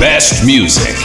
best music.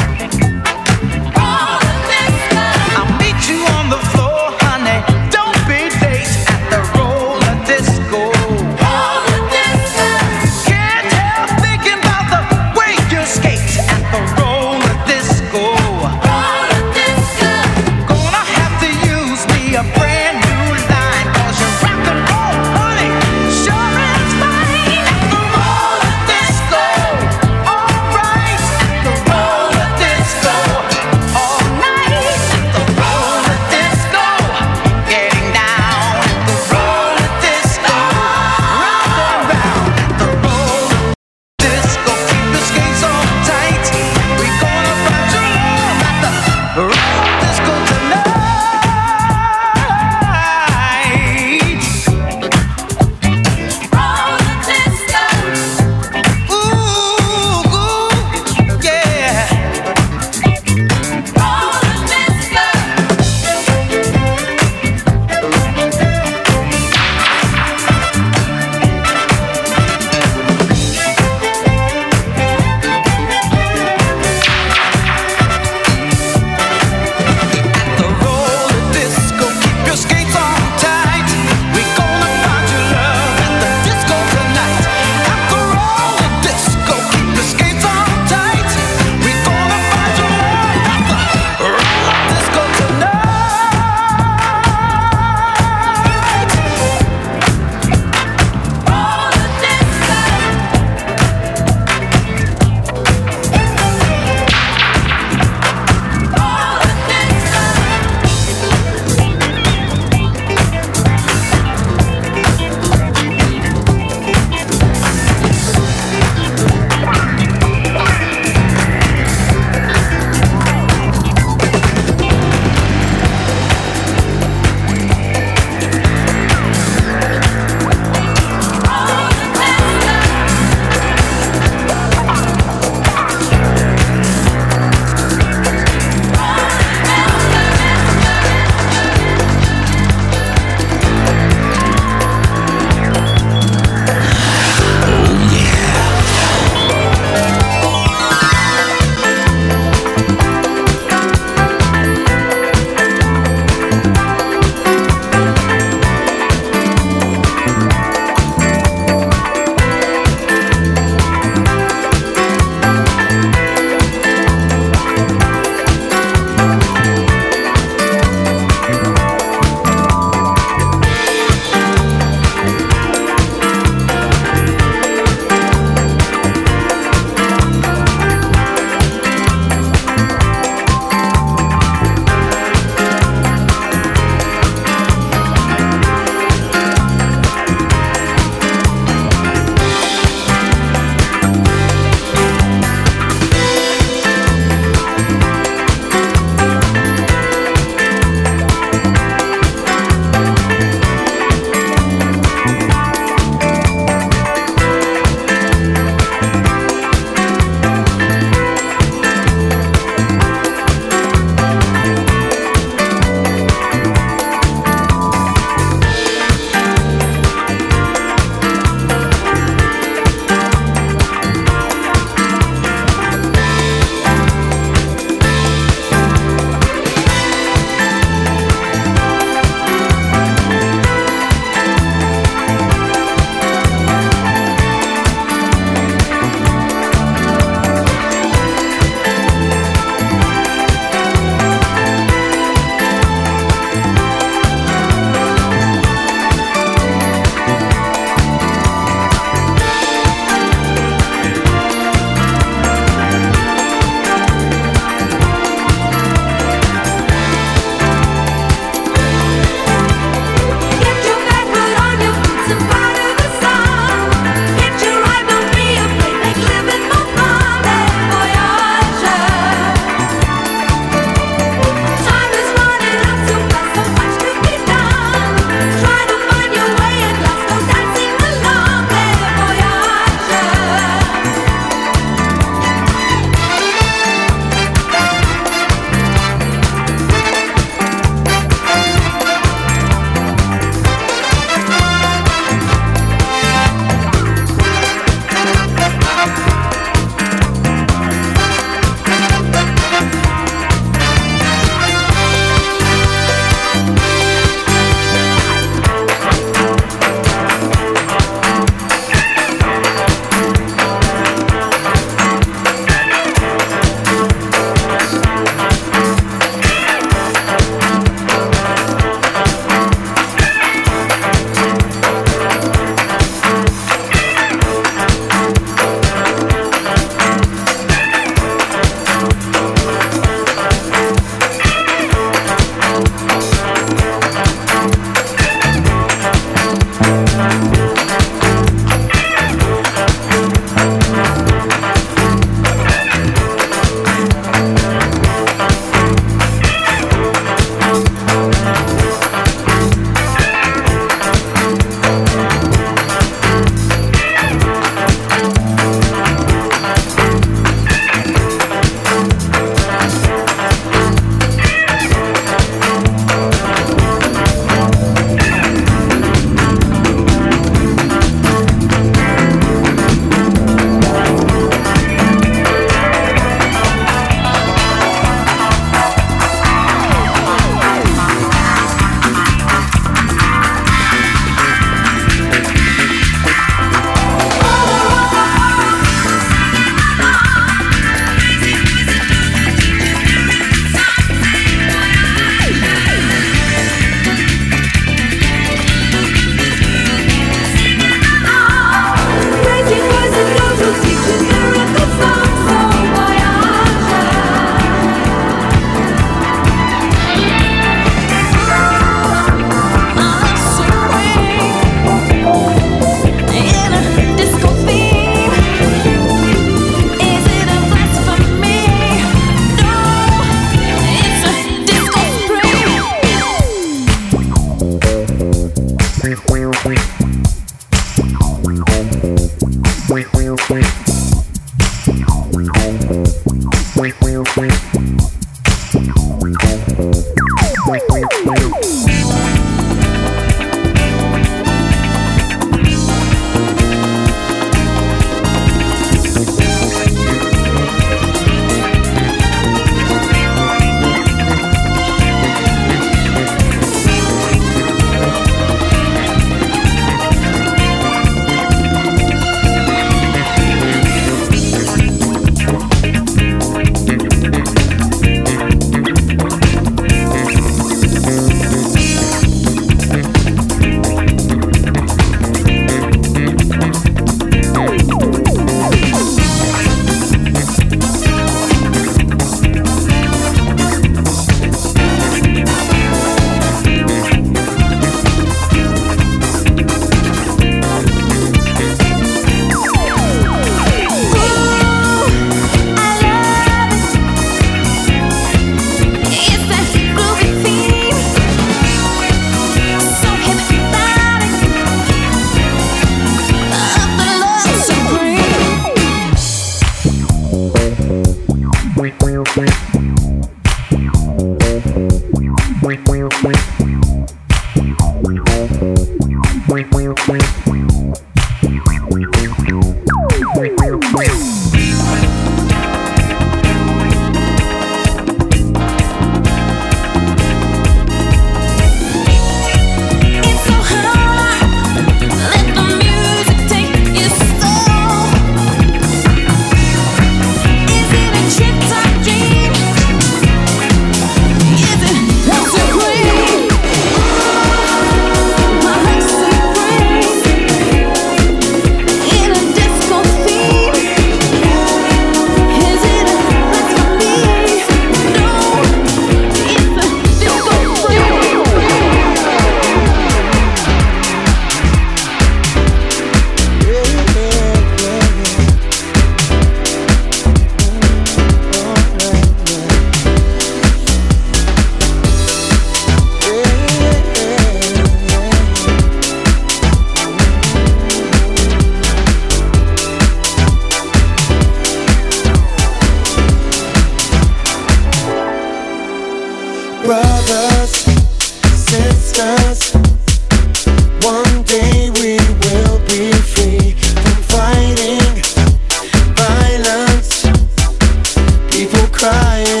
Hand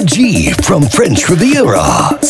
G from French Riviera.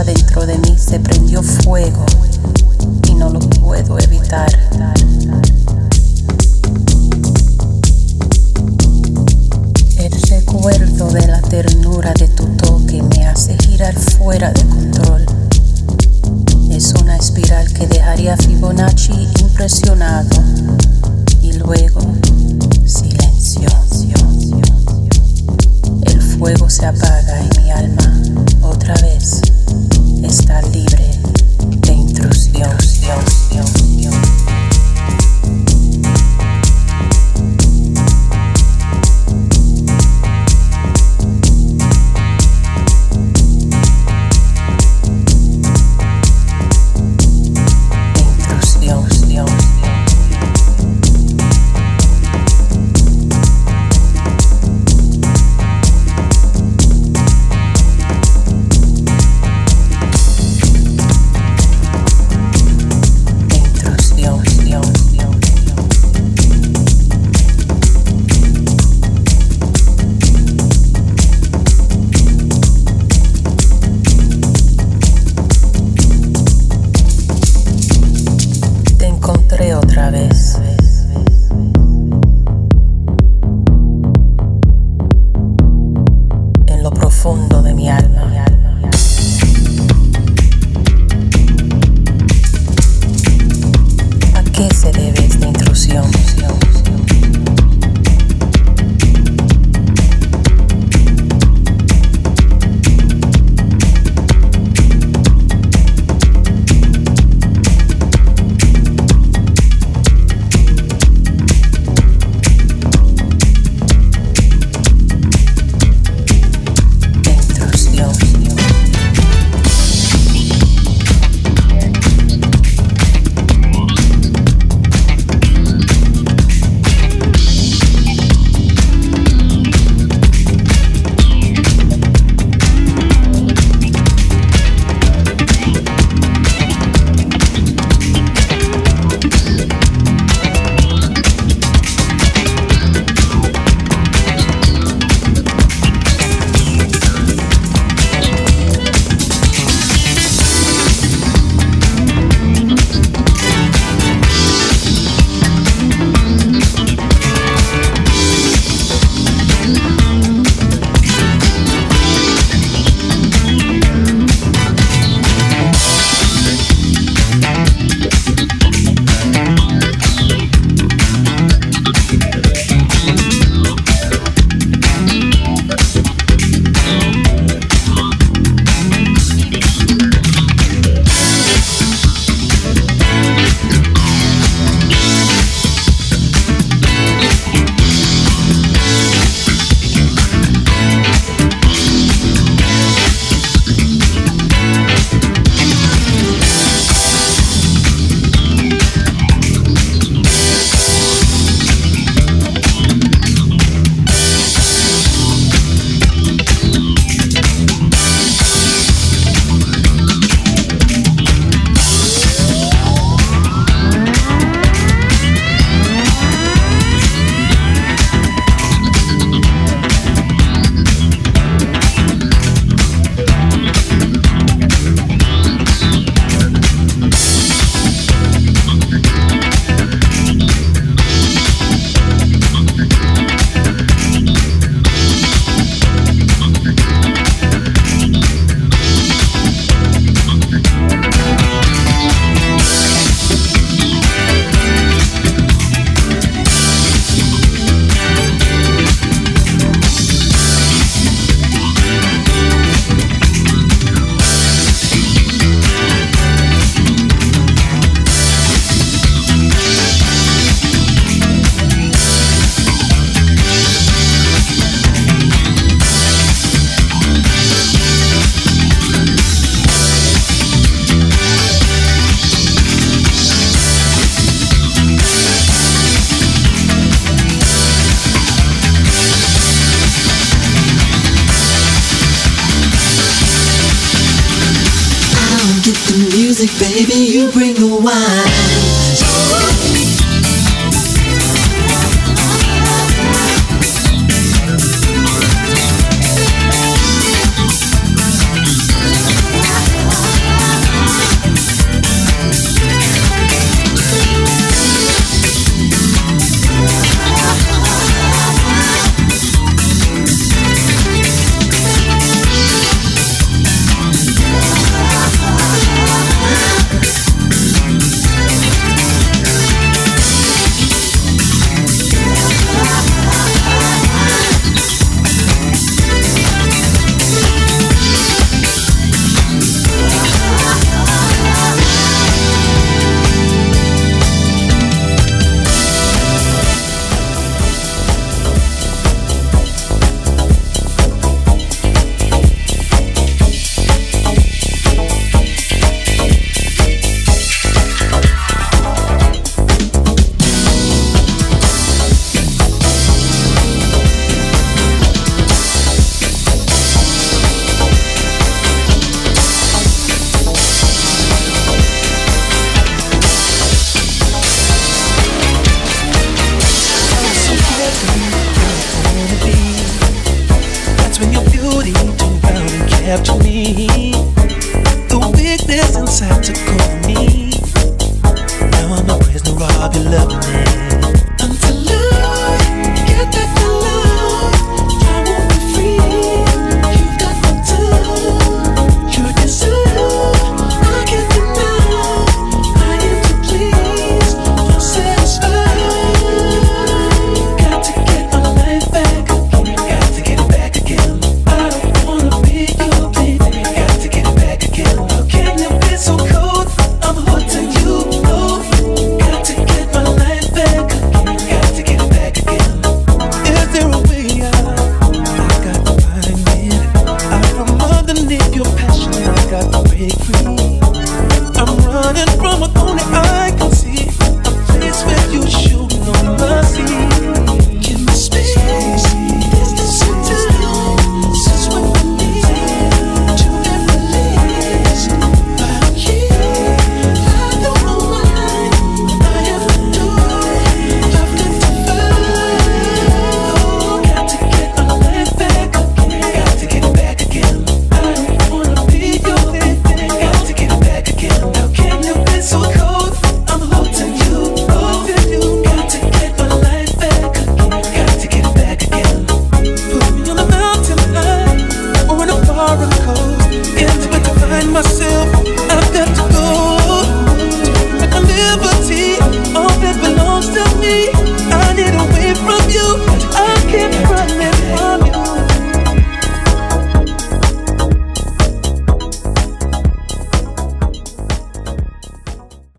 Dentro de mí se prendió fuego